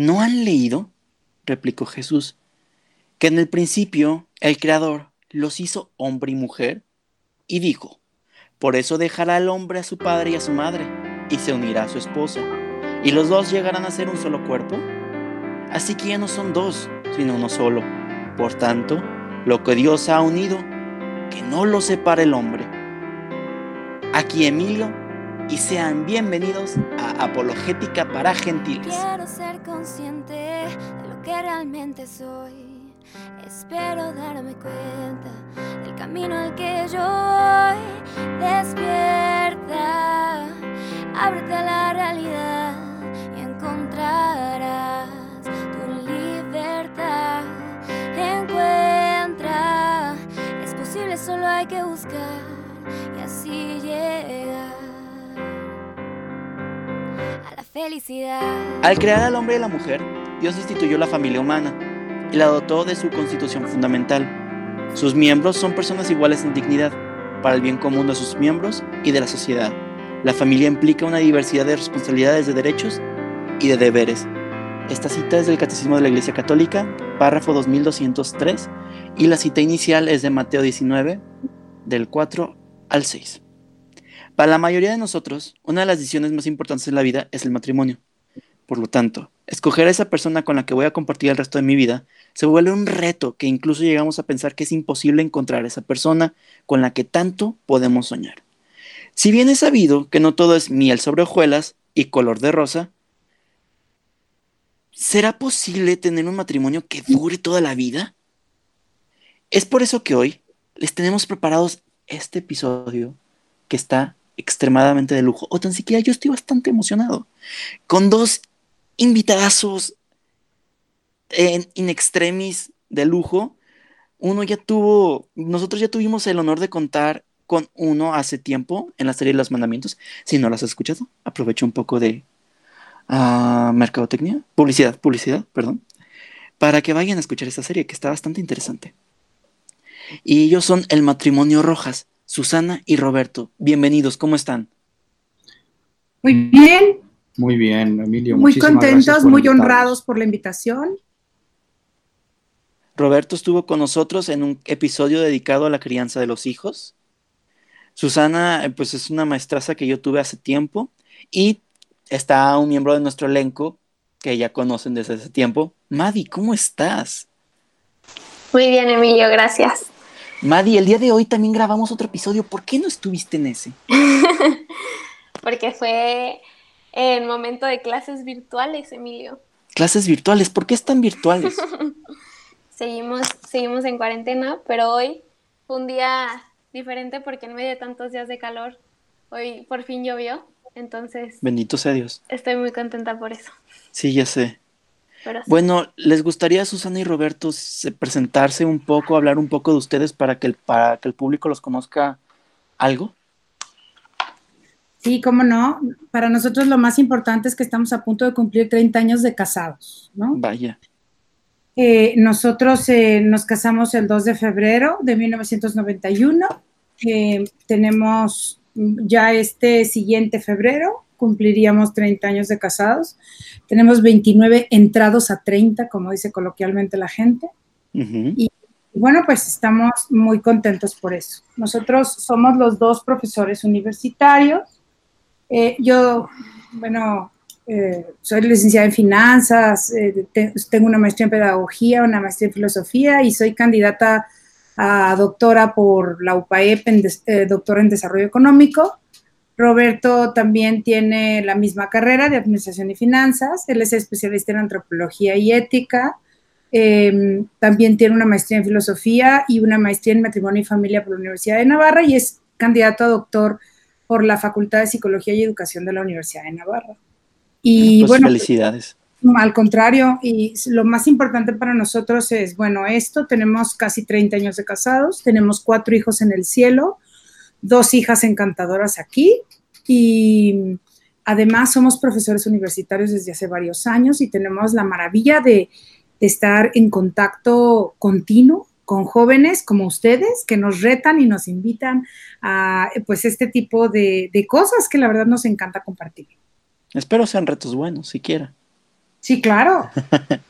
¿No han leído? replicó Jesús, que en el principio el Creador los hizo hombre y mujer, y dijo, por eso dejará el hombre a su padre y a su madre, y se unirá a su esposa, y los dos llegarán a ser un solo cuerpo. Así que ya no son dos, sino uno solo. Por tanto, lo que Dios ha unido, que no lo separe el hombre. Aquí Emilio, y sean bienvenidos a Apologética para Gentiles. Quiero ser consciente de lo que realmente soy. Espero darme cuenta del camino al que yo voy. Despierta, ábrete a la realidad y encontrarás tu libertad. Encuentra, es posible, solo hay que buscar y así llegar felicidad. Al crear al hombre y la mujer, Dios instituyó la familia humana y la dotó de su constitución fundamental. Sus miembros son personas iguales en dignidad, para el bien común de sus miembros y de la sociedad. La familia implica una diversidad de responsabilidades, de derechos y de deberes. Esta cita es del Catecismo de la Iglesia Católica, párrafo 2203, y la cita inicial es de Mateo 19, del 4 al 6. Para la mayoría de nosotros, una de las decisiones más importantes en la vida es el matrimonio. Por lo tanto, escoger a esa persona con la que voy a compartir el resto de mi vida se vuelve un reto que incluso llegamos a pensar que es imposible encontrar a esa persona con la que tanto podemos soñar. Si bien es sabido que no todo es miel sobre hojuelas y color de rosa, ¿será posible tener un matrimonio que dure toda la vida? Es por eso que hoy les tenemos preparados este episodio que está extremadamente de lujo, o tan siquiera yo estoy bastante emocionado, con dos invitadazos en in extremis de lujo. Uno ya tuvo, nosotros ya tuvimos el honor de contar con uno hace tiempo en la serie de los mandamientos. Si no las has escuchado, aprovecho un poco de uh, mercadotecnia, publicidad, publicidad, perdón, para que vayan a escuchar esta serie que está bastante interesante. Y ellos son el matrimonio Rojas, Susana y Roberto. Bienvenidos, ¿cómo están? Muy bien. Muy bien, Emilio. Muy contentos, muy honrados por la invitación. Roberto estuvo con nosotros en un episodio dedicado a la crianza de los hijos. Susana, eh, pues es una maestraza que yo tuve hace tiempo y está un miembro de nuestro elenco que ya conocen desde ese tiempo. Madi, ¿cómo estás? Muy bien, Emilio, gracias. Madi, el día de hoy también grabamos otro episodio. ¿Por qué no estuviste en ese? Porque fue en momento de clases virtuales, Emilio. Clases virtuales, ¿por qué están virtuales? seguimos, seguimos en cuarentena, pero hoy fue un día diferente porque en medio de tantos días de calor, hoy por fin llovió. Entonces. Bendito sea Dios. Estoy muy contenta por eso. Sí, ya sé. Bueno, ¿les gustaría, Susana y Roberto, presentarse un poco, hablar un poco de ustedes para que el, para que el público los conozca algo? Sí, cómo no. Para nosotros lo más importante es que estamos a punto de cumplir 30 años de casados, ¿no? Vaya. Eh, nosotros eh, nos casamos el 2 de febrero de 1991. Eh, tenemos ya este siguiente febrero, cumpliríamos 30 años de casados. Tenemos 29 entrados a 30, como dice coloquialmente la gente. Y bueno, pues estamos muy contentos por eso. Nosotros somos los dos profesores universitarios eh, yo, bueno, eh, soy licenciada en finanzas, eh, tengo una maestría en pedagogía, una maestría en filosofía y soy candidata a doctora por la UPAEP, en doctora en desarrollo económico. Roberto también tiene la misma carrera de administración y finanzas, él es especialista en antropología y ética. Em, también tiene una maestría en filosofía y una maestría en matrimonio y familia por la Universidad de Navarra y es candidato a doctor por la Facultad de Psicología y Educación de la Universidad de Navarra. Y pues bueno, felicidades. Al contrario, y lo más importante para nosotros es, bueno, esto, tenemos casi 30 años de casados, tenemos cuatro hijos en el cielo, dos hijas encantadoras aquí y además somos profesores universitarios desde hace varios años y tenemos la maravilla de, de estar en contacto continuo con jóvenes como ustedes que nos retan y nos invitan a pues este tipo de, cosas que la verdad nos encanta compartir. Espero sean retos buenos, siquiera. Sí, claro.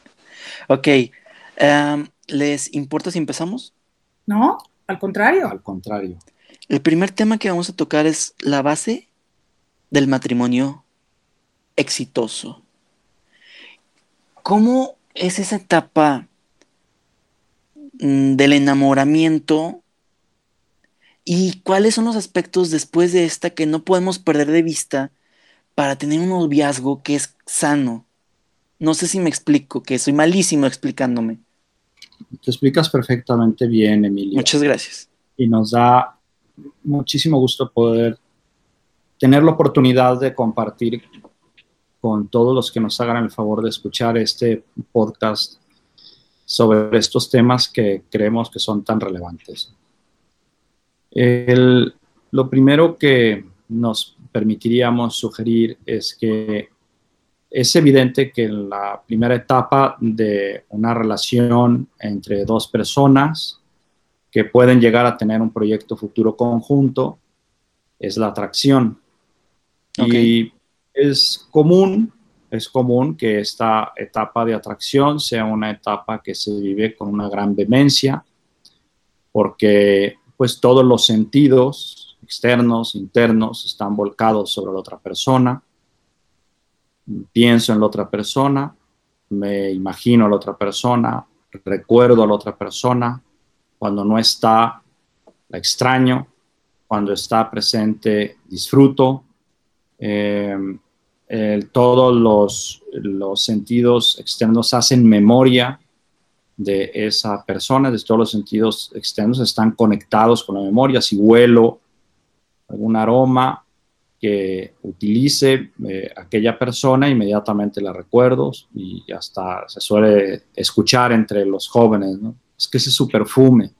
ok. Em, ¿Les importa si empezamos? No, al contrario. Al contrario. El primer tema que vamos a tocar es la base del matrimonio exitoso. ¿Cómo es esa etapa mm, del enamoramiento y cuáles son los aspectos después de esta que no podemos perder de vista para tener un noviazgo que es sano? No sé si me explico, que soy malísimo explicándome. Te explicas perfectamente bien, Emilio. Muchas gracias. Y nos da muchísimo gusto poder tener la oportunidad de compartir con todos los que nos hagan el favor de escuchar este podcast sobre estos temas que creemos que son tan relevantes. lo primero que nos permitiríamos sugerir es que es evidente que en la primera etapa de una relación entre dos personas que pueden llegar a tener un proyecto futuro conjunto es la atracción. Y es común, es común que esta etapa de atracción sea una etapa que se vive con una gran vehemencia, porque pues todos los sentidos externos, internos, están volcados sobre la otra persona pienso en la otra persona, me imagino a la otra persona, recuerdo a la otra persona, cuando no está, la extraño, cuando está presente, disfruto. Em, todos los, sentidos externos hacen memoria de esa persona, de todos los sentidos externos están conectados con la memoria. Si huelo algún aroma, que utilice eh, aquella persona, inmediatamente la recuerdo y hasta se suele escuchar entre los jóvenes, ¿no? Es que ese es su perfume,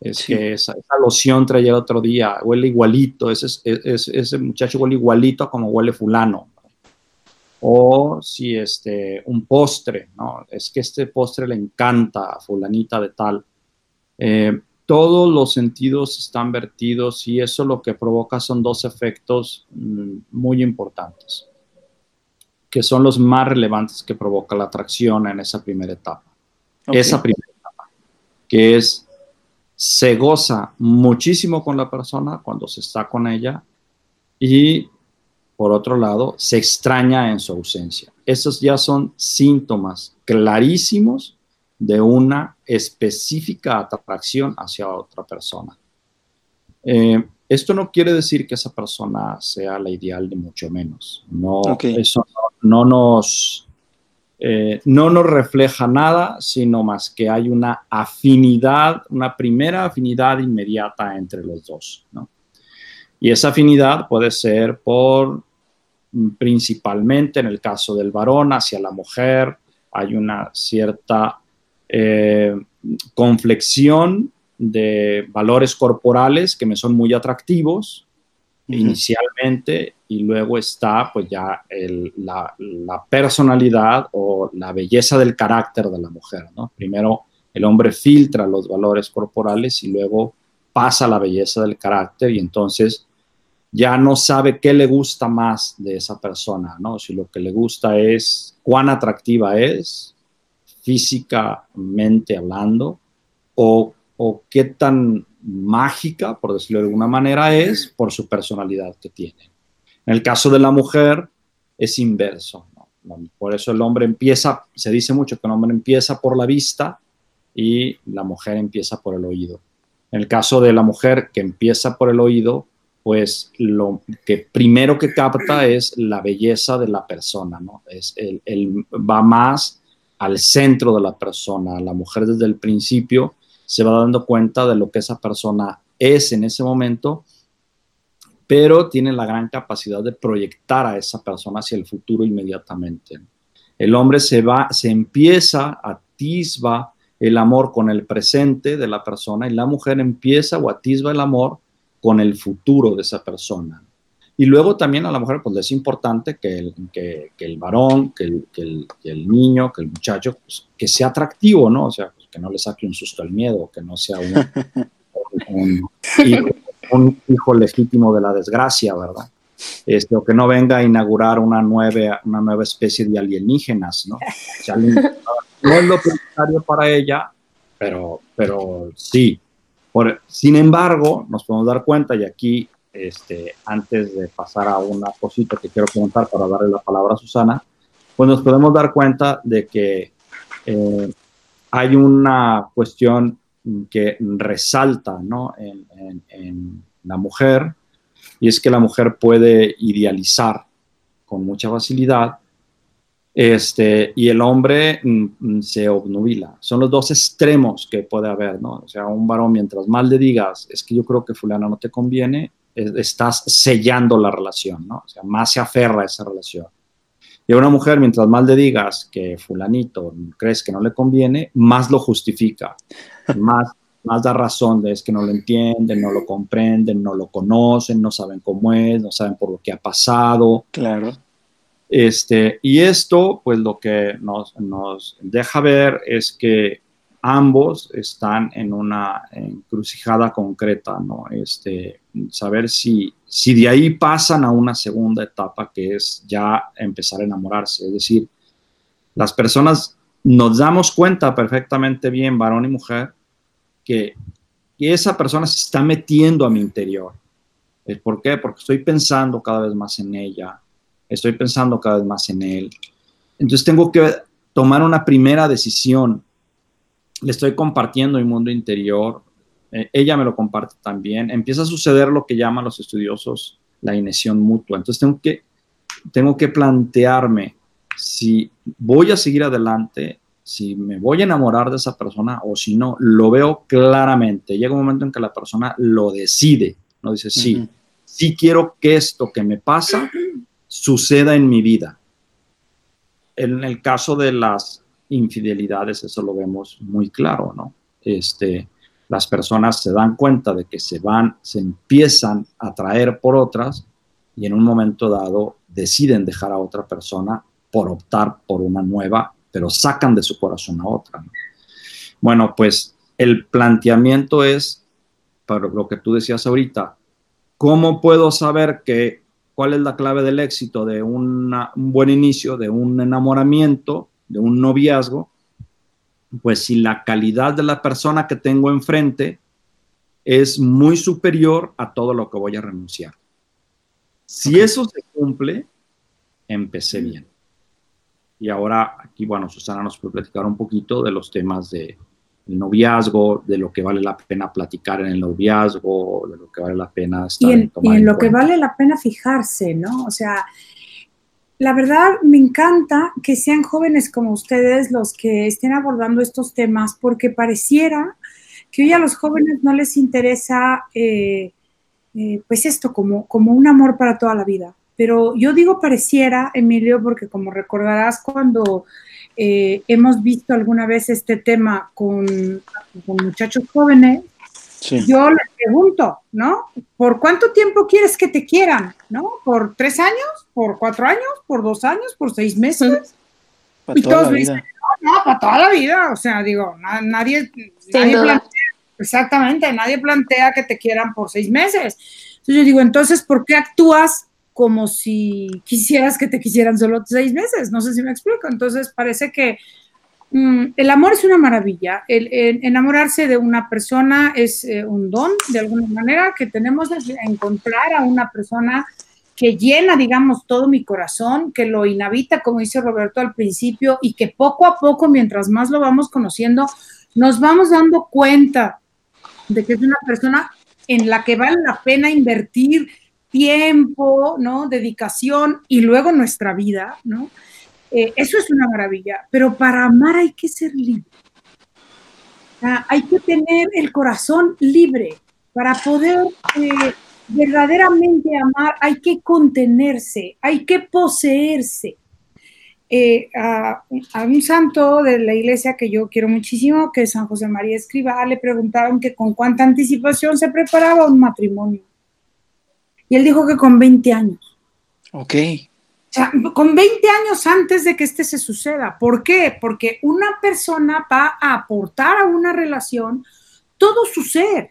es que esa, loción traía el otro día, huele igualito, ese, ese muchacho huele igualito como huele fulano. O si este, un postre, ¿no? Es que este postre le encanta a fulanita de tal. Eh, todos los sentidos están vertidos y eso lo que provoca son dos efectos mm, muy importantes, que son los más relevantes que provoca la atracción en esa primera etapa. Esa primera etapa, que es, se goza muchísimo con la persona cuando se está con ella y, por otro lado, se extraña en su ausencia. Esos ya son síntomas clarísimos de una específica atracción hacia otra persona. Eh, esto no quiere decir que esa persona sea la ideal, ni mucho menos. No, Eso no, nos, eh, no nos refleja nada, sino más que hay una afinidad, una primera afinidad inmediata entre los dos. Y esa afinidad puede ser por, principalmente en el caso del varón, hacia la mujer, hay una cierta eh, conflexión de valores corporales que me son muy atractivos inicialmente y luego está pues ya la, personalidad o la belleza del carácter de la mujer, ¿no? Primero el hombre filtra los valores corporales y luego pasa la belleza del carácter y entonces ya no sabe qué le gusta más de esa persona, ¿no? Si lo que le gusta es cuán atractiva es, físicamente hablando, o, qué tan mágica, por decirlo de alguna manera, es por su personalidad que tiene. En el caso de la mujer es inverso. Por eso el hombre empieza, se dice mucho que el hombre empieza por la vista y la mujer empieza por el oído. En el caso de la mujer que empieza por el oído, pues lo que primero que capta es la belleza de la persona, ¿no? Es el, va más al centro de la persona. La mujer desde el principio se va dando cuenta de lo que esa persona es en ese momento, pero tiene la gran capacidad de proyectar a esa persona hacia el futuro inmediatamente. El hombre se va, se empieza, atisba el amor con el presente de la persona y la mujer empieza o atisba el amor con el futuro de esa persona. Y luego también a la mujer pues es importante que el, que, el varón, que el, que el, niño, que el muchacho, pues, que sea atractivo, ¿no? O sea, pues, que no le saque un susto al miedo, que no sea un, hijo, legítimo de la desgracia, ¿verdad? este, o que no venga a inaugurar una nueva, una nueva especie de alienígenas, ¿no? no es lo prioritario para ella, pero, pero sí. Por, sin embargo, nos podemos dar cuenta, y aquí, este, antes de pasar a una cosita que quiero comentar para darle la palabra a Susana, pues nos podemos dar cuenta de que eh, hay una cuestión que resalta ¿no? en, la mujer, y es que la mujer puede idealizar con mucha facilidad este, y el hombre mm, mm, se obnubila. Son los dos extremos que puede haber, ¿no? O sea, un varón, mientras más le digas, es que yo creo que fulano no te conviene, estás sellando la relación, ¿no? O sea, más se aferra a esa relación. Y a una mujer, mientras más le digas que fulanito crees que no le conviene, más lo justifica, más, más da razón de es que no lo entienden, no lo comprenden, no lo conocen, no saben cómo es, no saben por lo que ha pasado. Claro. Este, y esto, pues lo que nos, deja ver es que ambos están en una encrucijada concreta, ¿no? Este, saber si, si de ahí pasan a una segunda etapa que es ya empezar a enamorarse. Es decir, las personas nos damos cuenta perfectamente bien, varón y mujer, que, que esa persona se está metiendo a mi interior. ¿Por qué? Porque estoy pensando cada vez más en ella, estoy pensando cada vez más en él. Entonces tengo que tomar una primera decisión. Le estoy compartiendo mi mundo interior, eh, ella me lo comparte también. Empieza a suceder lo que llaman los estudiosos la inyección mutua. Entonces tengo que, tengo que plantearme si voy a seguir adelante, si me voy a enamorar de esa persona o si no, lo veo claramente. Llega un momento en que la persona lo decide, no dice, sí, sí quiero que esto que me pasa suceda en mi vida. En el caso de las infidelidades, eso lo vemos muy claro, ¿no? Este, las personas se dan cuenta de que se van, se empiezan a atraer por otras y en un momento dado deciden dejar a otra persona por optar por una nueva, pero sacan de su corazón a otra. Bueno, pues el planteamiento es, para lo que tú decías ahorita, ¿cómo puedo saber que ¿Cuál es la clave del éxito de un buen inicio, de un enamoramiento, de un noviazgo? Pues si la calidad de la persona que tengo enfrente es muy superior a todo lo que voy a renunciar. Si eso se cumple, empecé bien. Y ahora aquí, bueno, Susana nos puede platicar un poquito de los temas de, el noviazgo, de lo que vale la pena platicar en el noviazgo, de lo que vale la pena estar y en, y en lo que vale la pena fijarse, ¿no? O sea, la verdad me encanta que sean jóvenes como ustedes los que estén abordando estos temas, porque pareciera que hoy a los jóvenes no les interesa, eh, eh, pues esto, como, como un amor para toda la vida. Pero yo digo pareciera, Emilio, porque como recordarás cuando eh, hemos visto alguna vez este tema con, muchachos jóvenes, yo les pregunto, ¿no? ¿Por cuánto tiempo quieres que te quieran? ¿No? ¿Por tres años? ¿Por cuatro años? ¿Por dos años? ¿Por seis meses? Para toda la vida. no, no, para toda la vida. O sea, digo, nadie, plantea, exactamente, nadie plantea que te quieran por seis meses. Entonces yo digo, entonces, ¿por qué actúas como si quisieras que te quisieran solo seis meses. No sé si me explico. Entonces parece que el amor es una maravilla. Enamorarse de una persona es eh, un don, de alguna manera, que tenemos que encontrar a una persona que llena, digamos, todo mi corazón, que lo inhabita, como dice Roberto al principio, y que poco a poco, mientras más lo vamos conociendo, nos vamos dando cuenta de que es una persona en la que vale la pena invertir tiempo, ¿no? Dedicación y luego nuestra vida, ¿no? Eh, eso es una maravilla, pero para amar hay que ser libre. hay que tener el corazón libre. Para poder eh, verdaderamente amar hay que contenerse, hay que poseerse. Eh, a, un santo de la iglesia que yo quiero muchísimo, que es San José María Escriba, le preguntaron que con cuánta anticipación se preparaba un matrimonio. Y él dijo que con 20 años. Ok. Con 20 años antes de que este se suceda. ¿Por qué? Porque una persona va a aportar a una relación todo su ser.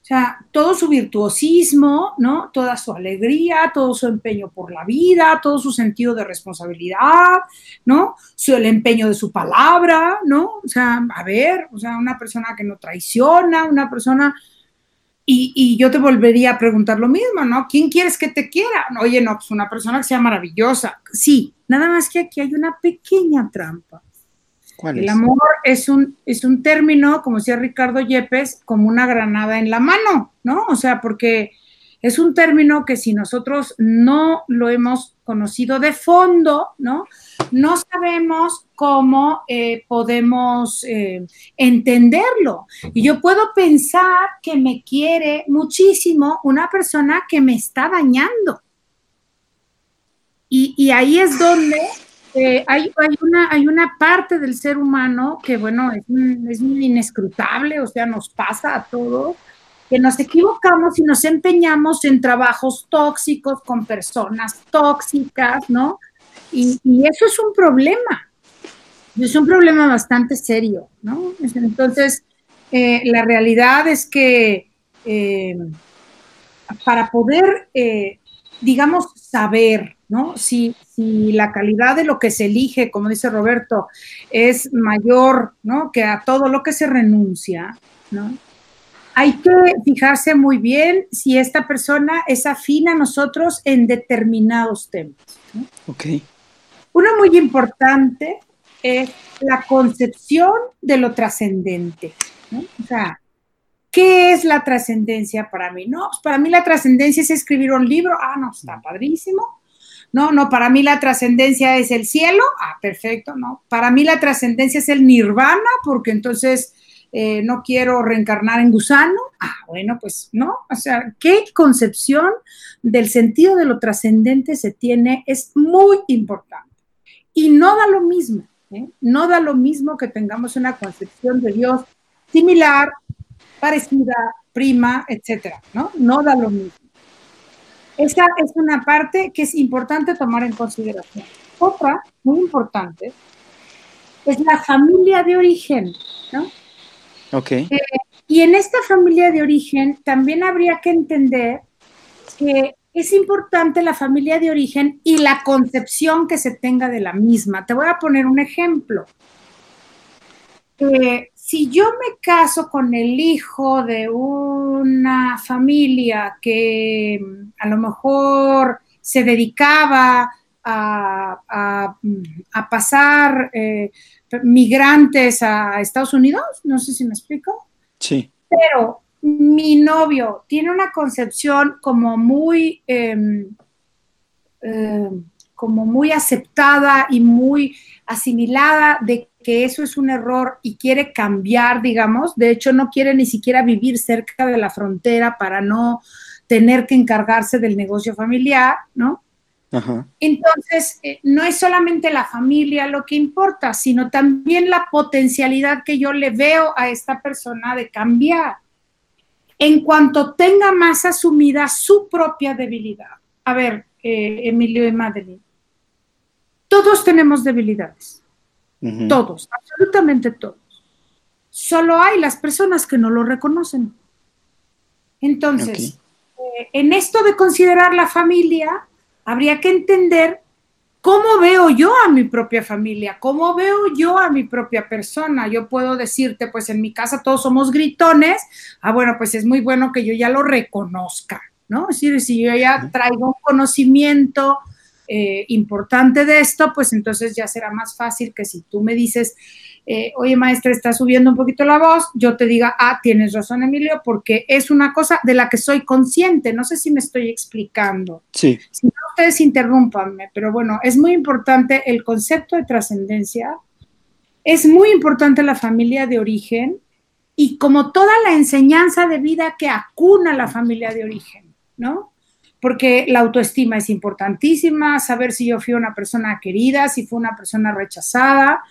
O sea, todo su virtuosismo, ¿no? Toda su alegría, todo su empeño por la vida, todo su sentido de responsabilidad, ¿no? Su, el empeño de su palabra, ¿no? O sea, a ver, o sea, una persona que no traiciona, una persona... Y, y yo te volvería a preguntar lo mismo, ¿no? ¿Quién quieres que te quiera? Oye, no, pues una persona que sea maravillosa. Sí, nada más que aquí hay una pequeña trampa el amor es un, es un término, como decía Ricardo Yepes, como una granada en la mano, ¿no? O sea, porque es un término que si nosotros no lo hemos conocido de fondo, ¿no? No sabemos cómo eh, podemos eh, entenderlo. Y yo puedo pensar que me quiere muchísimo una persona que me está dañando. Y, ahí es donde eh, hay, una, hay una parte del ser humano que, bueno, es, es inescrutable, o sea, nos pasa a todos, que nos equivocamos y nos empeñamos en trabajos tóxicos con personas tóxicas, ¿no? Y, eso es un problema, es un problema bastante serio, ¿no? Entonces, eh, la realidad es que eh, para poder, digamos, saber, ¿no? Si, si la calidad de lo que se elige, como dice Roberto, es mayor, ¿no? Que a todo lo que se renuncia, ¿no? Hay que fijarse muy bien si esta persona es afín a nosotros en determinados temas. ¿no? Ok. Uno muy importante es la concepción de lo trascendente. ¿no? O sea, ¿qué es la trascendencia para mí? No, pues para mí la trascendencia es escribir un libro. Ah, no, está padrísimo. No, no, para mí la trascendencia es el cielo. Ah, perfecto, no. Para mí la trascendencia es el nirvana, porque entonces eh, no quiero reencarnar en gusano. Ah, bueno, pues no. O sea, ¿qué concepción del sentido de lo trascendente se tiene? Es muy importante. Y no da lo mismo, ¿eh? no da lo mismo que tengamos una concepción de Dios similar, parecida, prima, etcétera, ¿no? No da lo mismo. Esa es una parte que es importante tomar en consideración. Otra, muy importante, es la familia de origen, ¿no? Ok. Eh, y en esta familia de origen también habría que entender que es importante la familia de origen y la concepción que se tenga de la misma. Te voy a poner un ejemplo. Eh, si yo me caso con el hijo de una familia que mm, a lo mejor se dedicaba a, pasar eh, migrantes a Estados Unidos, no sé si me explico. Sí. Pero mi novio tiene una concepción como muy, em, em, como muy aceptada y muy asimilada de que eso es un error y quiere cambiar, digamos, de hecho no quiere ni siquiera vivir cerca de la frontera para no tener que encargarse del negocio familiar, ¿no? Entonces, eh, no es solamente la familia lo que importa, sino también la potencialidad que yo le veo a esta persona de cambiar. En cuanto tenga más asumida su propia debilidad. A ver, eh, Emilio y Madeline, todos tenemos debilidades. Todos, absolutamente todos. Solo hay las personas que no lo reconocen. Entonces, eh, en esto de considerar la familia, habría que entender cómo veo yo a mi propia familia, cómo veo yo a mi propia persona. Yo puedo decirte, pues en mi casa todos somos gritones. Ah, bueno, pues es muy bueno que yo ya lo reconozca, ¿no? Es decir, si yo ya traigo un conocimiento eh, importante de esto, pues entonces ya será más fácil que si tú me dices, eh, oye maestra, está subiendo un poquito la voz, yo te diga, ah, tienes razón Emilio, porque es una cosa de la que soy consciente, no sé si me estoy explicando. Sí. Si no, ustedes interrúmpanme, pero bueno, es muy importante el concepto de trascendencia, es muy importante la familia de origen y como toda la enseñanza de vida que acuna la familia de origen, ¿no? porque la autoestima es importantísima, saber si yo fui una persona querida, si fue una persona rechazada,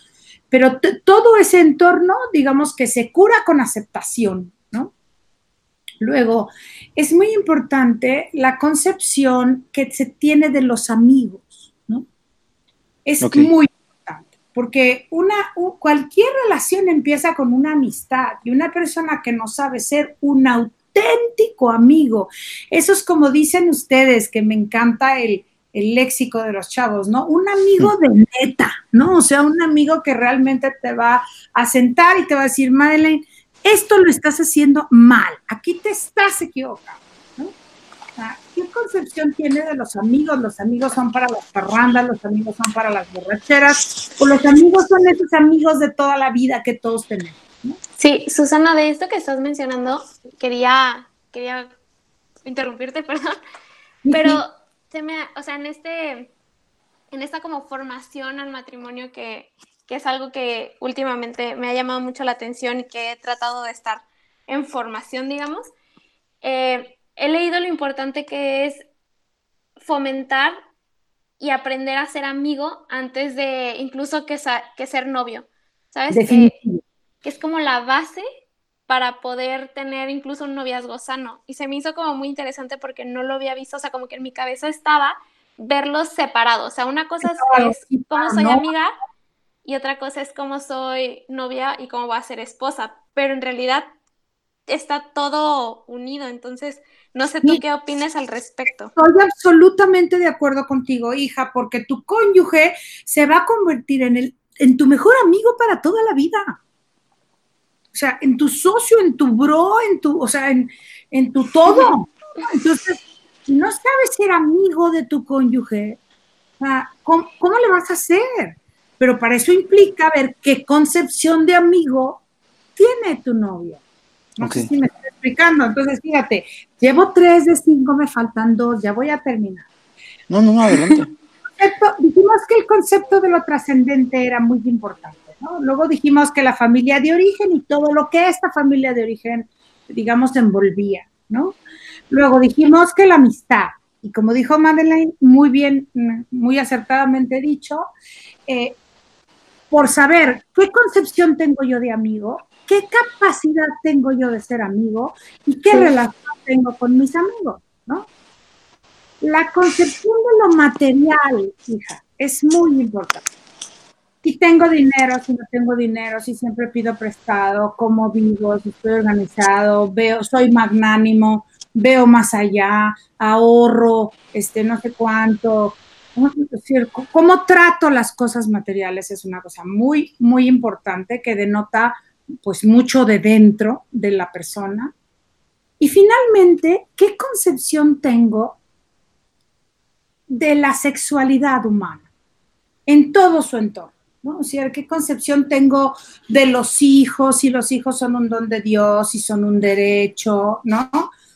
pero todo ese entorno, digamos que se cura con aceptación, ¿no? Luego, es muy importante la concepción que se tiene de los amigos, ¿no? Es muy importante, porque una, cualquier relación empieza con una amistad y una persona que no sabe ser un auténtico auténtico amigo. Eso es como dicen ustedes, que me encanta el, el léxico de los chavos, ¿no? Un amigo de neta, ¿no? O sea, un amigo que realmente te va a sentar y te va a decir, Madeleine, esto lo estás haciendo mal, aquí te estás equivocando, ¿no? ¿Qué concepción tiene de los amigos? Los amigos son para las parrandas, los amigos son para las borracheras, o los amigos son esos amigos de toda la vida que todos tenemos. ¿no? Sí, Susana, de esto que estás mencionando, quería, quería interrumpirte, perdón, pero se me, o sea, en este, en esta como formación al matrimonio que, que es algo que últimamente me ha llamado mucho la atención y que he tratado de estar en formación, digamos, eh, he leído lo importante que es fomentar y aprender a ser amigo antes de incluso que, que ser novio. ¿Sabes? Que, que, es como la base para poder tener incluso un noviazgo sano. Y se me hizo como muy interesante porque no lo había visto, o sea, como que en mi cabeza estaba verlos separados. O sea, una cosa es, es cómo soy amiga y otra cosa es cómo soy novia y cómo voy a ser esposa. Pero en realidad está todo unido. Entonces, no sé tú qué opinas al respecto. Estoy absolutamente de acuerdo contigo, hija, porque tu cónyuge se va a convertir en, el, en tu mejor amigo para toda la vida. O sea, en tu socio, en tu bro, en tu, o sea, en, en tu todo. Entonces, si no sabes ser amigo de tu cónyuge, ¿cómo, ¿cómo le vas a hacer? Pero para eso implica ver qué concepción de amigo tiene tu novia. No sé si me estoy explicando. Entonces, fíjate, llevo tres de cinco, me faltan dos, ya voy a terminar. No, no, no, adelante. dijimos que el concepto de lo trascendente era muy importante, ¿no? Luego dijimos que la familia de origen y todo lo que esta familia de origen, digamos, envolvía, ¿no? Luego dijimos que la amistad, y como dijo Madeleine, muy bien, muy acertadamente dicho, eh, por saber qué concepción tengo yo de amigo, qué capacidad tengo yo de ser amigo y qué relación tengo con mis amigos, ¿no? La concepción de lo material, hija, es muy importante. Si tengo dinero, si no tengo dinero, si siempre pido prestado, cómo vivo, si estoy organizado, veo, soy magnánimo, veo más allá, ahorro, este, no sé cuánto. Cómo trato las cosas materiales es una cosa muy, muy importante que denota pues mucho de dentro de la persona. Y finalmente, ¿qué concepción tengo de la sexualidad humana en todo su entorno? ¿No? O sea, ¿qué concepción tengo de los hijos? Si los hijos son un don de Dios, si son un derecho, ¿no?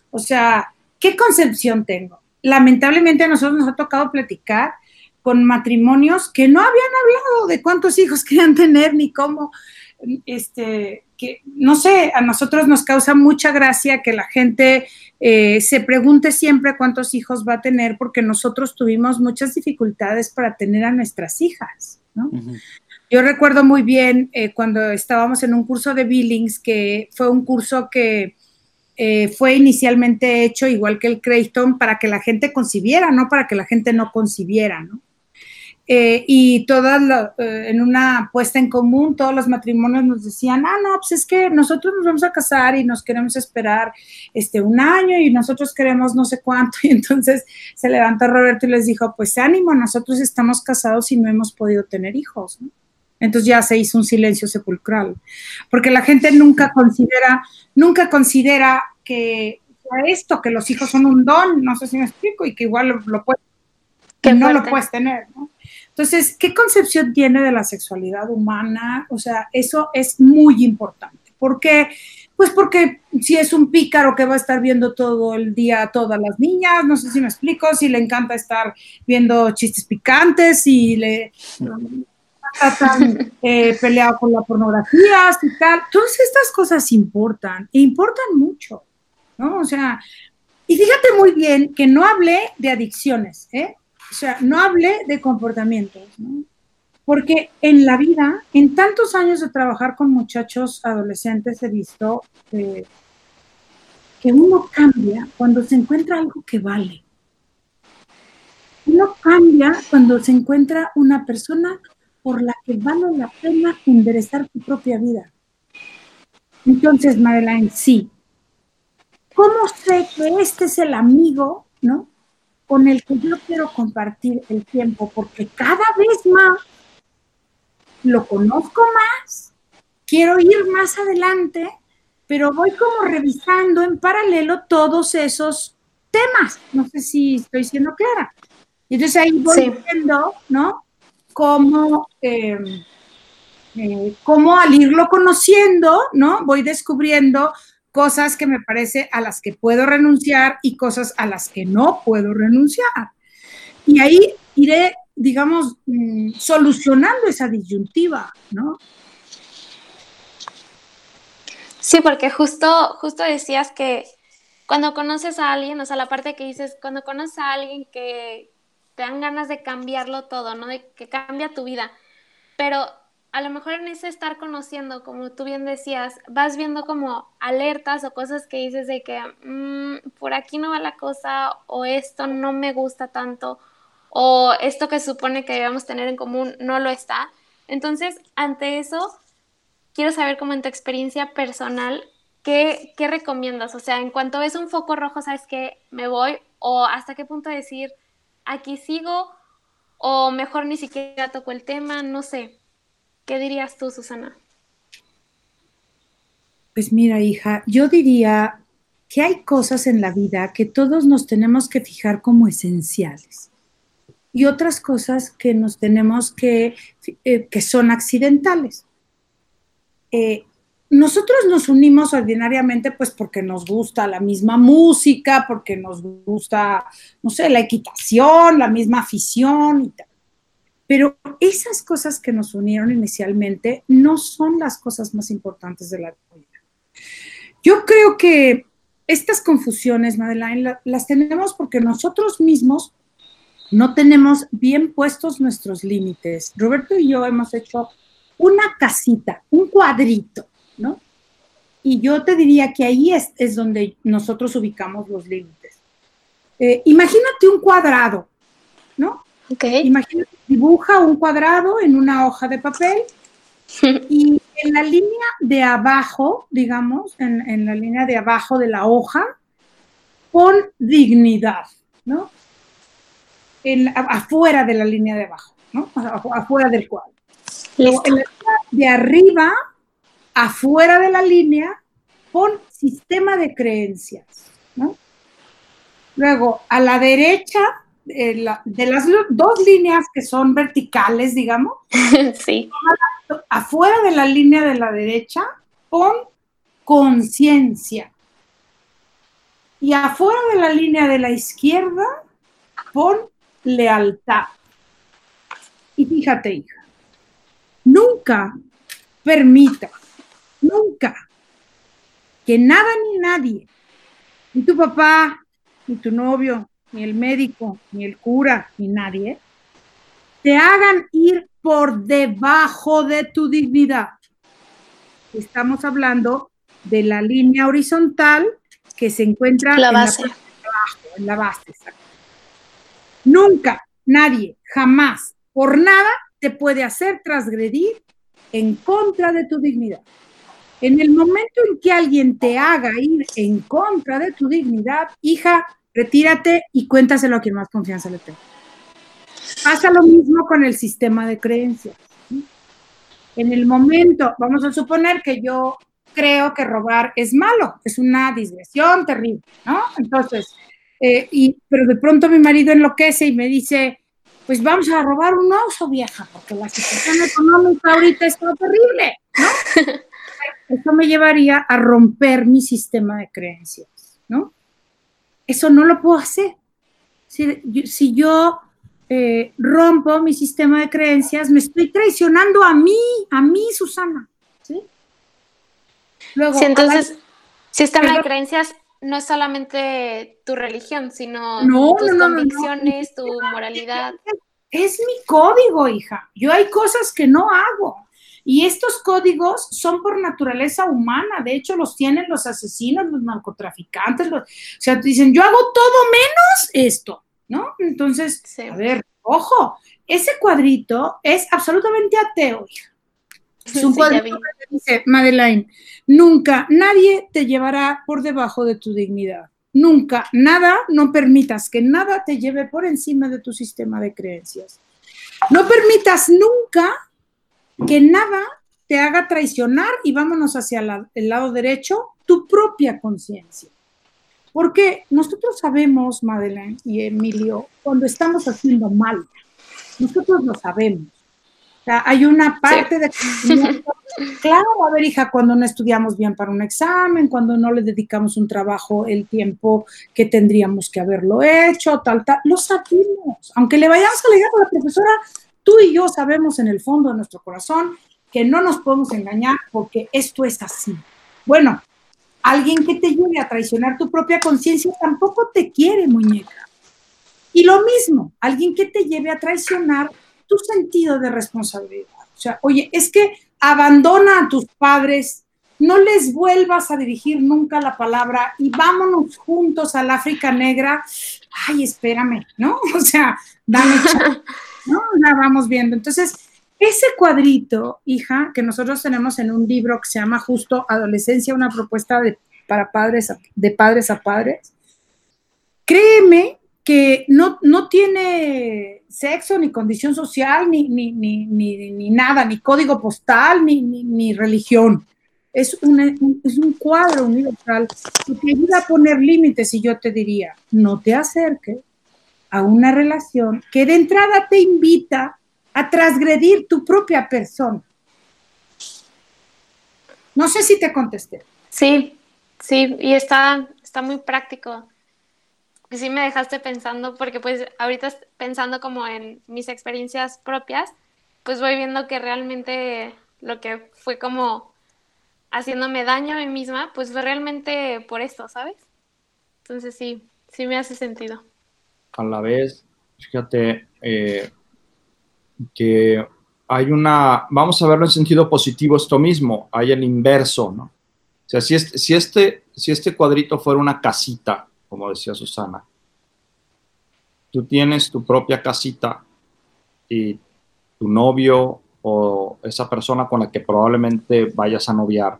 O sea, ¿qué concepción tengo? Lamentablemente a nosotros nos ha tocado platicar con matrimonios que no habían hablado de cuántos hijos querían tener ni cómo este, que no sé, a nosotros nos causa mucha gracia que la gente eh, se pregunte siempre cuántos hijos va a tener, porque nosotros tuvimos muchas dificultades para tener a nuestras hijas, Yo recuerdo muy bien eh, cuando estábamos en un curso de Billings, que fue un curso que eh, fue inicialmente hecho igual que el Creighton para que la gente concibiera, no para que la gente no concibiera, ¿no? Eh, y todas eh, en una puesta en común, todos los matrimonios nos decían, ah, no, pues es que nosotros nos vamos a casar y nos queremos esperar este, un año y nosotros queremos no sé cuánto. Y entonces se levantó Roberto y les dijo, pues ánimo, nosotros estamos casados y no hemos podido tener hijos. Entonces ya se hizo un silencio sepulcral, porque la gente nunca considera, nunca considera que esto, que los hijos son un don, no sé si me explico, y que igual lo, lo puedes, que no lo puedes tener, ¿no? Entonces, ¿qué concepción tiene de la sexualidad humana? O sea, eso es muy importante. ¿Por qué? Pues porque si es un pícaro que va a estar viendo todo el día a todas las niñas, no sé si me explico, si le encanta estar viendo chistes picantes, y le está eh, peleado con la pornografía y tal. Todas estas cosas importan, e importan mucho, ¿no? O sea, y fíjate muy bien que no hablé de adicciones, ¿eh? O sea, no hablé de comportamientos, ¿no? Porque en la vida, en tantos años de trabajar con muchachos adolescentes, he visto que uno cambia cuando se encuentra algo que vale. Uno cambia cuando se encuentra una persona por la que vale la pena enderezar tu propia vida. Entonces, Madeline, sí. ¿cómo sé que este es el amigo, ¿no? Con el que yo quiero compartir el tiempo, porque cada vez más lo conozco más, quiero ir más adelante, pero voy como revisando en paralelo todos esos temas. No sé si estoy siendo clara. Y entonces ahí voy viendo, ¿no? Cómo, em, eh, cómo al irlo conociendo, ¿no? Voy descubriendo cosas que me parece a las que puedo renunciar y cosas a las que no puedo renunciar. Y ahí iré, digamos, mm, solucionando esa disyuntiva, ¿no? Sí, porque justo, justo decías que cuando conoces a alguien, o sea, la parte que dices, cuando conoces a alguien que te dan ganas de cambiarlo todo, ¿no? De que cambia tu vida. Pero a lo mejor en ese estar conociendo, como tú bien decías, vas viendo como alertas o cosas que dices de que mm, por aquí no va la cosa o esto no me gusta tanto o esto que supone que debemos tener en común no lo está. Entonces, ante eso, quiero saber como en tu experiencia personal, ¿qué, qué recomiendas? O sea, en cuanto ves un foco rojo, ¿sabes qué? Me voy o hasta qué punto decir, aquí sigo o mejor ni siquiera toco el tema, no sé. ¿Qué dirías tú, Susana? Pues mira, hija, yo diría que hay cosas en la vida que todos nos tenemos que fijar como esenciales y otras cosas que nos tenemos que, eh, que son accidentales. Eh, nosotros nos unimos ordinariamente pues porque nos gusta la misma música, porque nos gusta, no sé, la equitación, la misma afición y tal. Pero esas cosas que nos unieron inicialmente no son las cosas más importantes de la vida. Yo creo que estas confusiones, Madeline, las tenemos porque nosotros mismos no tenemos bien puestos nuestros límites. Roberto y yo hemos hecho una casita, un cuadrito, ¿no? Y yo te diría que ahí es, donde nosotros ubicamos los límites. Eh, imagínate un cuadrado, ¿no? Imagínate, dibuja un cuadrado en una hoja de papel y en la línea de abajo, digamos, en, la línea de abajo de la hoja, pon dignidad, ¿no? afuera de la línea de abajo, ¿no? Afuera del cuadro. en la línea de arriba, afuera de la línea, pon sistema de creencias, ¿no? Luego, a la derecha, de, las dos líneas que son verticales, digamos, sí. afuera de la línea de la derecha, pon conciencia. Y afuera de la línea de la izquierda, pon lealtad. Y fíjate, hija, nunca permita, nunca, que nada ni nadie, ni tu papá, ni tu novio, ni el médico, ni el cura, ni nadie, te hagan ir por debajo de tu dignidad. Estamos hablando de la línea horizontal que se encuentra la base. En, la base. Nunca, nadie, jamás, por nada te puede hacer transgredir en contra de tu dignidad. En el momento en que alguien te haga ir en contra de tu dignidad, hija, retírate y cuéntaselo a quien más confianza le tenga. Pasa lo mismo con el sistema de creencias. En el momento, vamos a suponer que yo creo que robar es malo, es una digresión terrible, ¿no? Entonces, eh, y, pero de pronto mi marido enloquece y me dice, pues vamos a robar un oso, vieja, porque la situación económica ahorita está terrible, ¿no? Eso me llevaría a romper mi sistema de creencias, ¿no? Eso no lo puedo hacer. Si, yo eh, rompo mi sistema de creencias, me estoy traicionando a mí, a mí, Susana. ¿sí? Luego, entonces, sistema de creencias no es solamente tu religión, sino tus convicciones, tu moralidad. Es mi código, hija. Yo hay cosas que no hago. Y estos códigos son por naturaleza humana, de hecho los tienen los asesinos, los narcotraficantes, o sea, dicen, yo hago todo menos esto, ¿no? Entonces, a ver, ojo, ese cuadrito es absolutamente ateo, hija. Es un cuadrito que dice, Madeleine, nunca nadie te llevará por debajo de tu dignidad. Nunca, nada, no permitas que nada te lleve por encima de tu sistema de creencias. No permitas nunca que nada te haga traicionar y vámonos hacia el lado derecho, tu propia conciencia. Porque nosotros sabemos, Madeleine y Emilio, cuando estamos haciendo mal, nosotros lo sabemos. O sea, hay una parte de claro, a ver, hija, cuando no estudiamos bien para un examen, cuando no le dedicamos un trabajo el tiempo que tendríamos que haberlo hecho, tal, tal, lo sabemos. Aunque le vayamos a leer a la profesora, tú y yo sabemos en el fondo de nuestro corazón que no nos podemos engañar porque esto es así. Bueno, alguien que te lleve a traicionar tu propia conciencia tampoco te quiere, muñeca. Y lo mismo, alguien que te lleve a traicionar tu sentido de responsabilidad. O sea, oye, es que abandona a tus padres, no les vuelvas a dirigir nunca la palabra y vámonos juntos al África Negra. Ay, espérame, ¿no? O sea, dame ¿no? La vamos viendo. Entonces, ese cuadrito, hija, que nosotros tenemos en un libro que se llama justo Adolescencia, una propuesta de, para padres, de padres a padres, créeme que no, no tiene sexo, ni condición social, ni, ni, ni, ni nada, ni código postal, ni, religión. Es, es un cuadro universal que te ayuda a poner límites y yo te diría, no te acerques a una relación que de entrada te invita a transgredir tu propia persona. No sé si te contesté. Sí, sí, y está, está muy práctico. Sí me dejaste pensando, porque pues ahorita pensando como en mis experiencias propias, pues voy viendo que realmente lo que fue como haciéndome daño a mí misma, pues fue realmente por esto, ¿sabes? Entonces sí, sí me hace sentido. A la vez, fíjate, eh, que hay una, vamos a verlo en sentido positivo esto mismo, hay el inverso, ¿no? O sea, si este, si este, si este cuadrito fuera una casita, como decía Susana, tú tienes tu propia casita y tu novio o esa persona con la que probablemente vayas a noviar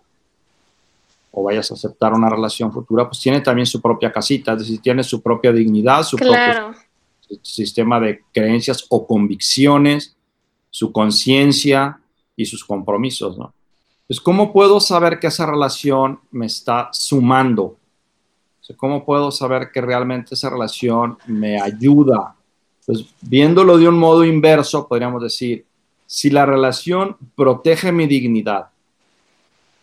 o vayas a aceptar una relación futura, pues tiene también su propia casita, es decir, tiene su propia dignidad, su propio sistema de creencias o convicciones, su conciencia y sus compromisos, ¿no? Pues, ¿cómo puedo saber que esa relación me está sumando? ¿Cómo puedo saber que realmente esa relación me ayuda? Pues, viéndolo de un modo inverso, podríamos decir, si la relación protege mi dignidad,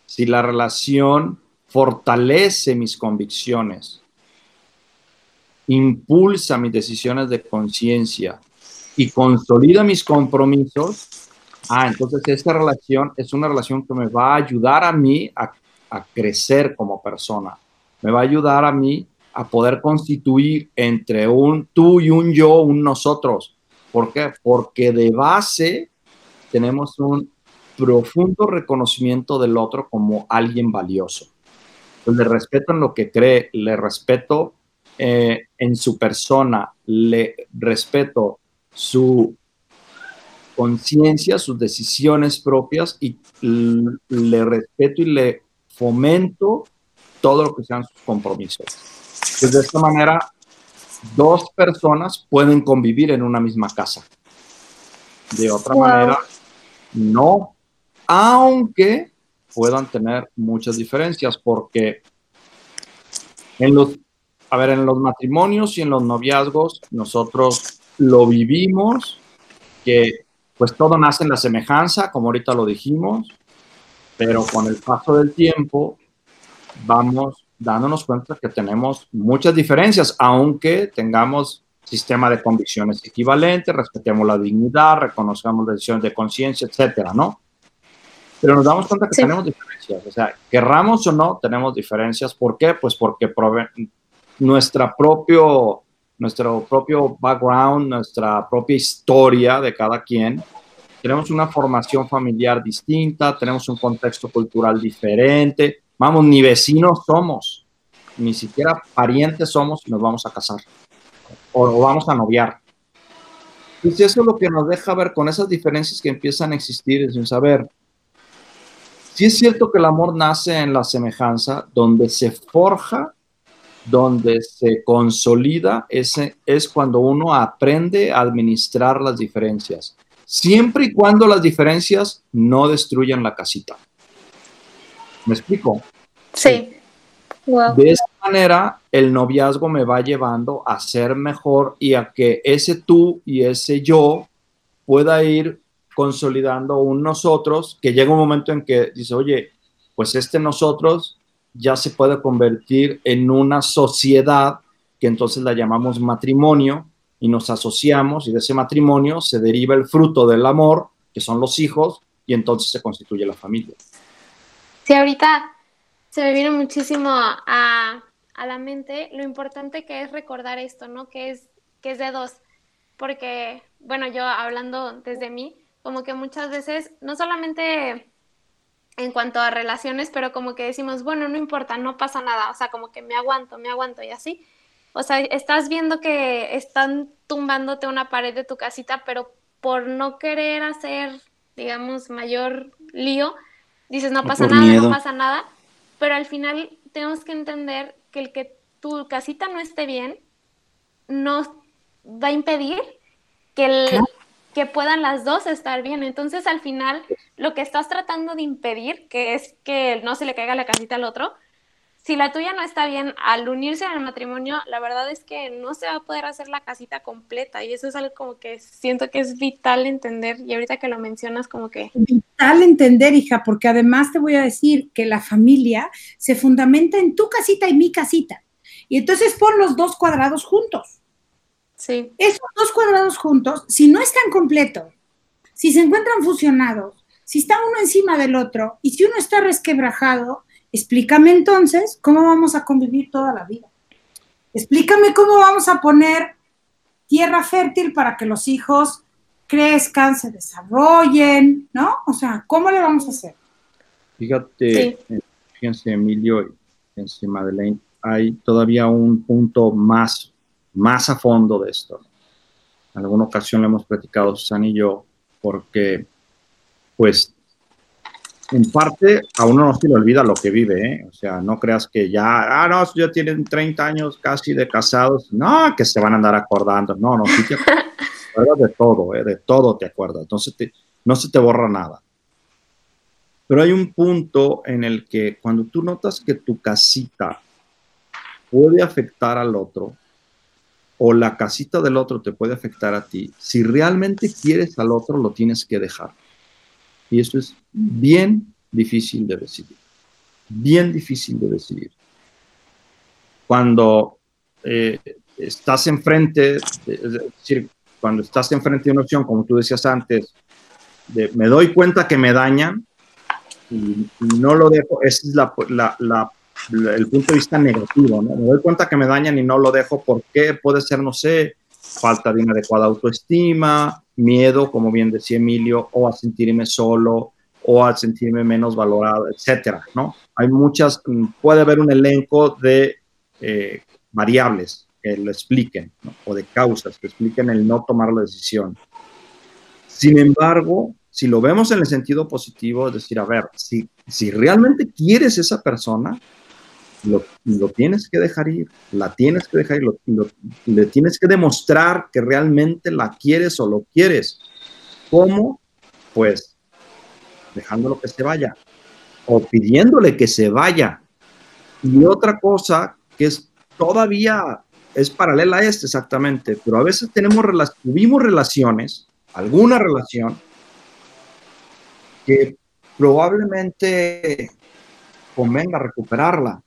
si la relación fortalece mis convicciones, impulsa mis decisiones de conciencia y consolida mis compromisos, ah, entonces esta relación es una relación que me va a ayudar a mí a, crecer como persona, me va a ayudar a mí a poder constituir entre un tú y un yo, un nosotros. ¿Por qué? Porque de base tenemos un profundo reconocimiento del otro como alguien valioso. Pues le respeto en lo que cree, le respeto eh, en su persona, le respeto su conciencia, sus decisiones propias y le respeto y le fomento todo lo que sean sus compromisos. Pues de esta manera, dos personas pueden convivir en una misma casa. De otra manera, no, aunque puedan tener muchas diferencias, porque en los a ver, en los matrimonios y en los noviazgos, nosotros lo vivimos, que pues todo nace en la semejanza, como ahorita lo dijimos, pero con el paso del tiempo vamos dándonos cuenta que tenemos muchas diferencias, aunque tengamos sistema de convicciones equivalentes, respetemos la dignidad, reconozcamos decisiones de conciencia, etcétera, ¿no? Pero nos damos cuenta que tenemos diferencias, o sea, querramos o no, tenemos diferencias. ¿Por qué? Pues porque nuestra propio, nuestro propio background, nuestra propia historia de cada quien. Tenemos una formación familiar distinta, tenemos un contexto cultural diferente. Vamos, ni vecinos somos, ni siquiera parientes somos y nos vamos a casar o vamos a noviar. Y eso es lo que nos deja ver con esas diferencias que empiezan a existir, sin saber, sí es cierto que el amor nace en la semejanza, donde se forja, donde se consolida, ese es cuando uno aprende a administrar las diferencias, siempre y cuando las diferencias no destruyan la casita. ¿Me explico? Sí. De esa manera, el noviazgo me va llevando a ser mejor y a que ese tú y ese yo pueda ir consolidando un nosotros, que llega un momento en que dice, oye, pues este nosotros ya se puede convertir en una sociedad que entonces la llamamos matrimonio y nos asociamos y de ese matrimonio se deriva el fruto del amor, que son los hijos, y entonces se constituye la familia. Sí, ahorita se me vino muchísimo a, a la mente lo importante que es recordar esto, ¿no? Que es, que es de dos. Porque, bueno, yo hablando desde mí, como que muchas veces, no solamente en cuanto a relaciones, pero como que decimos, bueno, no importa, no pasa nada, o sea, como que me aguanto, me aguanto y así. O sea, estás viendo que están tumbándote una pared de tu casita, pero por no querer hacer, digamos, mayor lío, dices, no pasa nada, no pasa nada, pero al final tenemos que entender que el que tu casita no esté bien no va a impedir que, que puedan las dos estar bien. Entonces, al final, lo que estás tratando de impedir, que es que no se le caiga la casita al otro, si la tuya no está bien, al unirse al matrimonio, la verdad es que no se va a poder hacer la casita completa y eso es algo como que siento que es vital entender y ahorita que lo mencionas como que... Vital entender, hija, porque además te voy a decir que la familia se fundamenta en tu casita y mi casita. Y entonces pon los dos cuadrados juntos. Sí. Esos dos cuadrados juntos, si no están completos, si se encuentran fusionados, si está uno encima del otro y si uno está resquebrajado, Explícame entonces cómo vamos a convivir toda la vida. Explícame cómo vamos a poner tierra fértil para que los hijos crezcan, se desarrollen, ¿no? O sea, ¿cómo le vamos a hacer? Fíjate, fíjense Emilio y fíjense Madeleine, hay todavía un punto más, más a fondo de esto. En alguna ocasión le hemos platicado Susana y yo, porque pues en parte a uno no se le olvida lo que vive, ¿eh? O sea, no creas que ya, ah, no, ya tienen 30 años casi de casados, no, que se van a andar acordando, no, no, sí te acuerdas de todo, ¿eh? De todo te acuerdas, entonces no se te borra nada. Pero hay un punto en el que cuando tú notas que tu casita puede afectar al otro, o la casita del otro te puede afectar a ti, si realmente quieres al otro, lo tienes que dejar. Y eso es bien difícil de decidir. Bien difícil de decidir. Cuando eh, estás enfrente, es decir, cuando estás enfrente de una opción, como tú decías antes, de, me doy cuenta que me dañan y, no lo dejo, ese es el punto de vista negativo, ¿no? Me doy cuenta que me dañan y no lo dejo porque puede ser, no sé, falta de una adecuada autoestima, miedo, como bien decía Emilio, o a sentirme solo, o a sentirme menos valorado, etcétera, ¿no? Hay muchas, mm, puede haber un elenco de eh, variables que lo expliquen, o de causas que expliquen el no tomar la decisión. Sin embargo, si lo vemos en el sentido positivo, es decir, a ver, si, si realmente quieres esa persona, lo, tienes que dejar ir, la tienes que dejar ir, le tienes que demostrar que realmente la quieres o lo quieres. ¿Cómo? Pues dejándolo que se vaya o pidiéndole que se vaya. Y otra cosa que es todavía es paralela a esta exactamente, pero a veces tenemos tuvimos relaciones, alguna relación que probablemente convenga recuperarla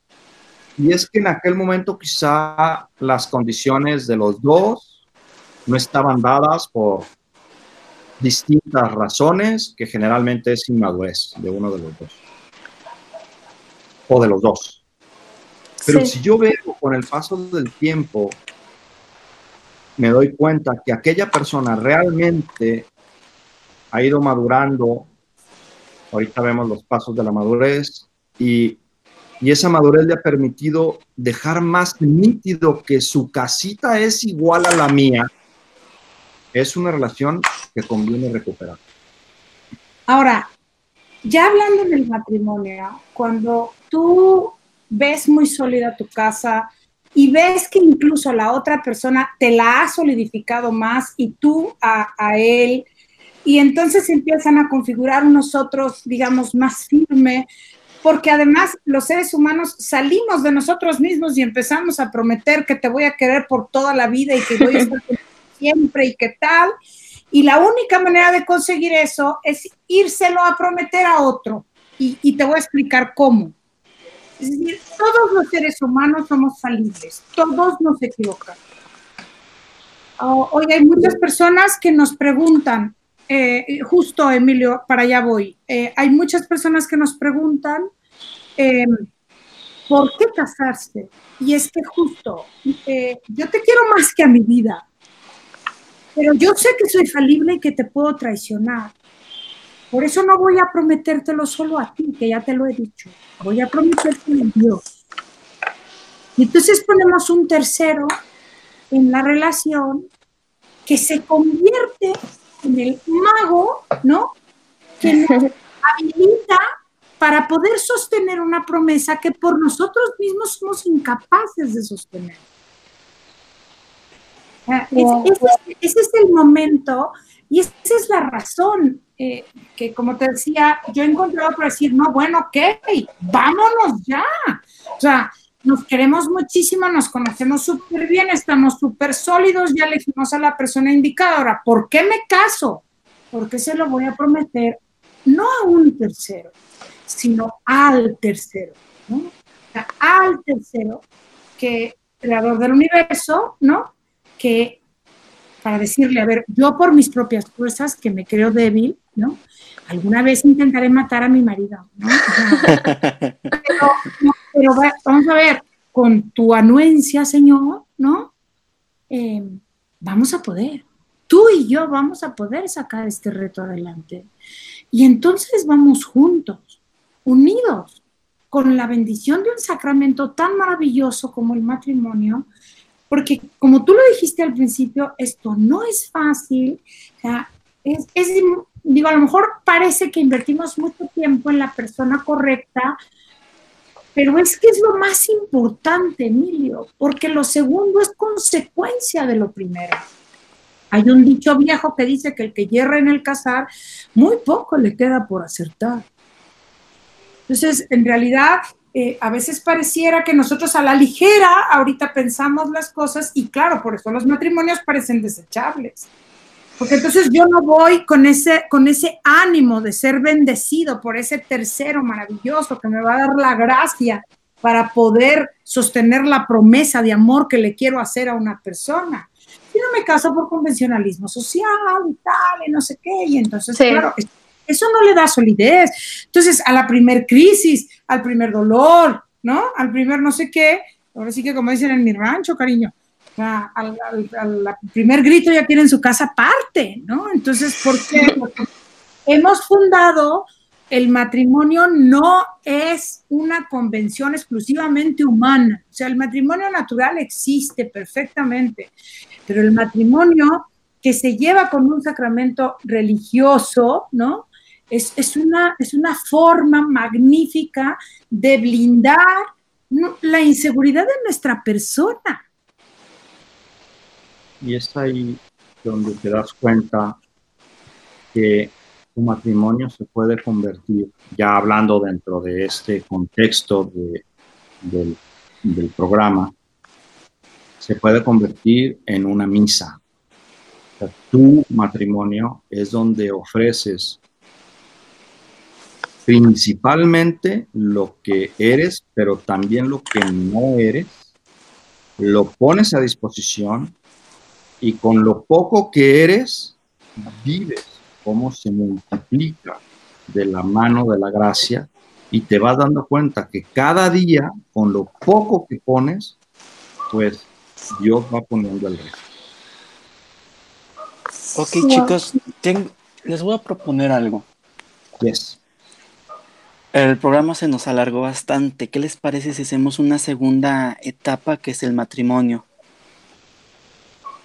y es que en aquel momento quizá las condiciones de los dos no estaban dadas por distintas razones, que generalmente es inmadurez de uno de los dos. O de los dos. Pero si yo veo con el paso del tiempo, me doy cuenta que aquella persona realmente ha ido madurando, ahorita vemos los pasos de la madurez, y y esa madurez le ha permitido dejar más nítido que su casita es igual a la mía. Es una relación que conviene recuperar. Ahora, ya hablando en el matrimonio, cuando tú ves muy sólida tu casa y ves que incluso la otra persona te la ha solidificado más y tú a, a él, y entonces empiezan a configurar unos otros, digamos, más firme, porque además los seres humanos salimos de nosotros mismos y empezamos a prometer que te voy a querer por toda la vida y que voy a estar siempre y qué tal. Y la única manera de conseguir eso es írselo a prometer a otro. Y, te voy a explicar cómo. Es decir, todos los seres humanos somos falibles, todos nos equivocamos. Oh, hoy hay muchas personas que nos preguntan, eh, justo Emilio, para allá voy, eh, hay muchas personas que nos preguntan, eh, ¿por qué casarse? Y es que justo, yo te quiero más que a mi vida, pero yo sé que soy falible y que te puedo traicionar. Por eso no voy a prometértelo solo a ti, que ya te lo he dicho. Voy a prometértelo a Dios. Y entonces ponemos un tercero en la relación que se convierte en el mago, ¿no? Que nos habilita para poder sostener una promesa que por nosotros mismos somos incapaces de sostener. Ah, ese, es el momento y esa es la razón eh, que, como te decía, yo he encontrado para decir, no, bueno, ok, vámonos ya. O sea, nos queremos muchísimo, nos conocemos súper bien, estamos súper sólidos, ya elegimos a la persona indicada. Ahora, ¿por qué me caso? Porque se lo voy a prometer no a un tercero, sino al tercero, ¿no? O sea, al tercero que creador del universo, ¿no? que para decirle, a ver, yo por mis propias fuerzas, que me creo débil, ¿no? Alguna vez intentaré matar a mi marido, ¿no? pero, vamos a ver, con tu anuencia, Señor, ¿no? Eh, vamos a poder. Tú y yo vamos a poder sacar este reto adelante. Y entonces vamos juntos, unidos, con la bendición de un sacramento tan maravilloso como el matrimonio, porque como tú lo dijiste al principio, esto no es fácil, o sea, es, digo, a lo mejor parece que invertimos mucho tiempo en la persona correcta, pero es que es lo más importante, Emilio, porque lo segundo es consecuencia de lo primero. Hay un dicho viejo que dice que el que hierra en el cazar, muy poco le queda por acertar. Entonces, en realidad, eh, a veces pareciera que nosotros a la ligera ahorita pensamos las cosas y claro, por eso los matrimonios parecen desechables. Porque entonces yo no voy con ese, con ese ánimo de ser bendecido por ese tercero maravilloso que me va a dar la gracia para poder sostener la promesa de amor que le quiero hacer a una persona. Si no me caso por convencionalismo social y tal, y no sé qué, y entonces, claro, eso no le da solidez. Entonces, a la primer crisis, al primer dolor, ¿no? Al primer no sé qué, ahora sí que como dicen en mi rancho, cariño, al, primer grito ya tienen su casa aparte, ¿no? Entonces, ¿por qué? Porque hemos fundado el matrimonio no es una convención exclusivamente humana. O sea, el matrimonio natural existe perfectamente, pero el matrimonio que se lleva con un sacramento religioso, ¿no? es, una, es una forma magnífica de blindar la inseguridad de nuestra persona. Y es ahí donde te das cuenta que un matrimonio se puede convertir, ya hablando dentro de este contexto del programa, se puede convertir en una misa. tu matrimonio es donde ofreces principalmente lo que eres, pero también lo que no eres, lo pones a disposición y con lo poco que eres, vives cómo se multiplica de la mano de la gracia y te vas dando cuenta que cada día, con lo poco que pones, pues Dios va poniendo el resto. Ok, chicos, les voy a proponer algo. Yes. El programa se nos alargó bastante. ¿Qué les parece si hacemos una segunda etapa que es el matrimonio?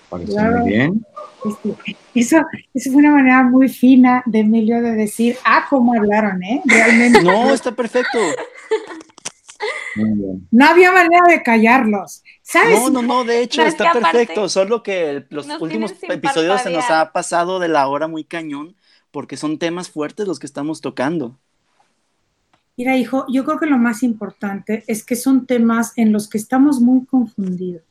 Parece muy bien. Este, eso, eso fue una manera muy fina de Emilio de decir, ah, cómo hablaron, ¿eh? Realmente. No, está perfecto. No había manera de callarlos. ¿Sabes? No, no, no, de hecho No, es está perfecto, solo que los últimos episodios se nos ha pasado de la hora muy cañón porque son temas fuertes los que estamos tocando. Mira, hijo, yo creo que lo más importante es que son temas en los que estamos muy confundidos.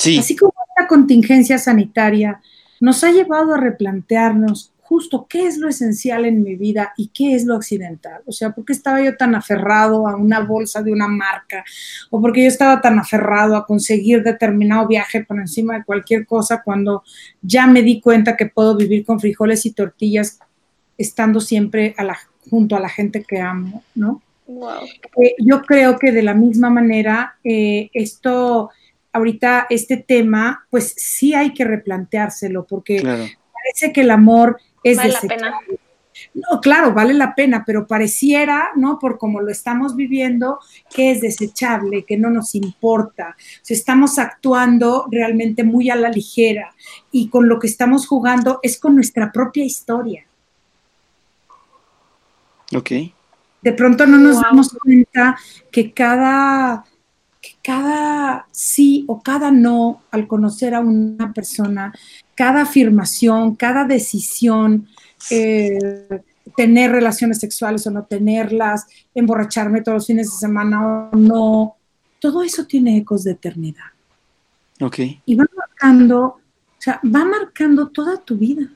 Sí, Así como esta contingencia sanitaria nos ha llevado a replantearnos justo qué es lo esencial en mi vida y qué es lo accidental. O sea, ¿por qué estaba yo tan aferrado a una bolsa de una marca? ¿O por qué yo estaba tan aferrado a conseguir determinado viaje por encima de cualquier cosa cuando ya me di cuenta que puedo vivir con frijoles y tortillas estando siempre a la, junto a la gente que amo, ¿no? Wow. Eh, yo creo que de la misma manera, eh, esto, ahorita, este tema, pues sí hay que replanteárselo, porque claro. parece que el amor es Vale la desechable. pena. No, claro, vale la pena, pero pareciera, ¿no? Por como lo estamos viviendo, que es desechable, que no nos importa. O sea, estamos actuando realmente muy a la ligera y con lo que estamos jugando es con nuestra propia historia. Ok. de pronto no nos Wow. damos cuenta que cada, cada sí o cada no al conocer a una persona, cada afirmación, cada decisión, eh, tener relaciones sexuales o no tenerlas, emborracharme todos los fines de semana o no, todo eso tiene ecos de eternidad Ok. y va marcando, o sea, va marcando toda tu vida.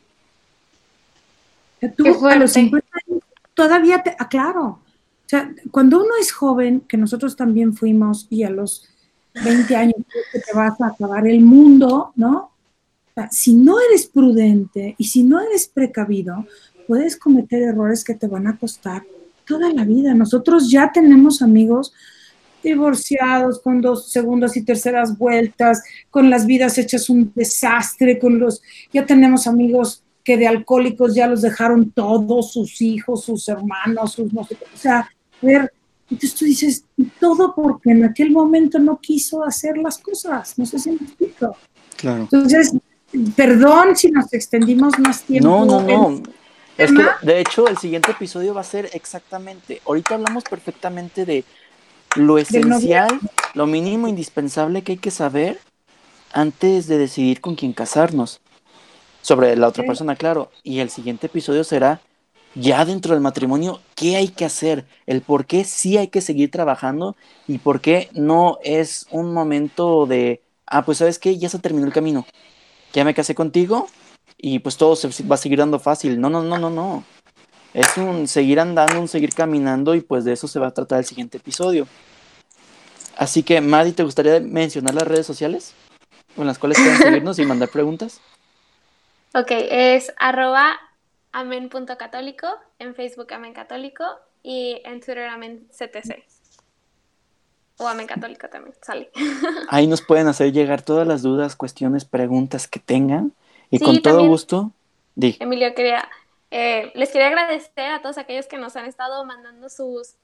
Tú Qué a los 50 años todavía te, ah, claro, o sea, cuando uno es joven, que nosotros también fuimos, y a los 20 años te vas a acabar el mundo, ¿no? O sea, si no eres prudente y si no eres precavido, puedes cometer errores que te van a costar toda la vida. Nosotros ya tenemos amigos divorciados, con dos segundas y terceras vueltas, con las vidas hechas un desastre, con los, ya tenemos amigos que de alcohólicos ya los dejaron todos, sus hijos, sus hermanos, sus no sé qué, o sea, a ver, entonces tú dices, todo porque en aquel momento no quiso hacer las cosas, no sé si me explico. Claro. Entonces, perdón si nos extendimos más tiempo. No, no, no. en- Es que, de hecho, el siguiente episodio va a ser exactamente. Ahorita hablamos perfectamente de lo esencial, lo mínimo indispensable que hay que saber antes de decidir con quién casarnos. Sobre la otra persona, claro. Y el siguiente episodio será ya dentro del matrimonio, qué hay que hacer, el por qué sí hay que seguir trabajando y por qué no es un momento de, ah, pues sabes qué, ya se terminó el camino, ya me casé contigo y pues todo se va a seguir dando fácil. No, no, no, no, no. Es un seguir andando, un seguir caminando y pues de eso se va a tratar el siguiente episodio. Así que, Madi, ¿te gustaría mencionar las redes sociales con las cuales pueden seguirnos y mandar preguntas? Ok, es arroba amen.católico, en Facebook Amen Católico y en Twitter Amen CTC. O Amen Católico también, sale. Ahí nos pueden hacer llegar todas las dudas, cuestiones, preguntas que tengan y Sí, con todo también. gusto. Di. Emilio, quería, eh, les quería agradecer a todos aquellos que nos han estado mandando sus,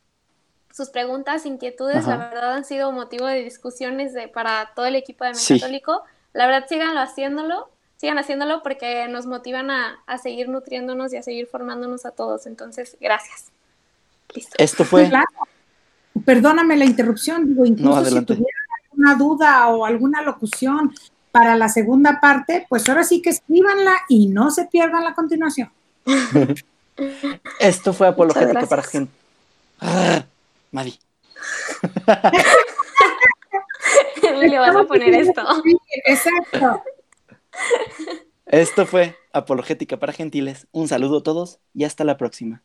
sus preguntas, inquietudes. Ajá. La verdad han sido motivo de discusiones de, para todo el equipo de Men Sí. Católico. La verdad, síganlo haciéndolo, sigan haciéndolo porque nos motivan a, a seguir nutriéndonos y a seguir formándonos a todos. Entonces, gracias. Listo. Esto fue. Claro. Perdóname la interrupción, digo, incluso No, si tuvieran alguna duda o alguna locución para la segunda parte, pues ahora sí que escríbanla y no se pierdan la continuación. Esto fue apologética Muchas para gente. Ah, Madi. Emilio, vas a poner esto. Sí, exacto. Esto fue apologética para gentiles. Un saludo a todos y hasta la próxima.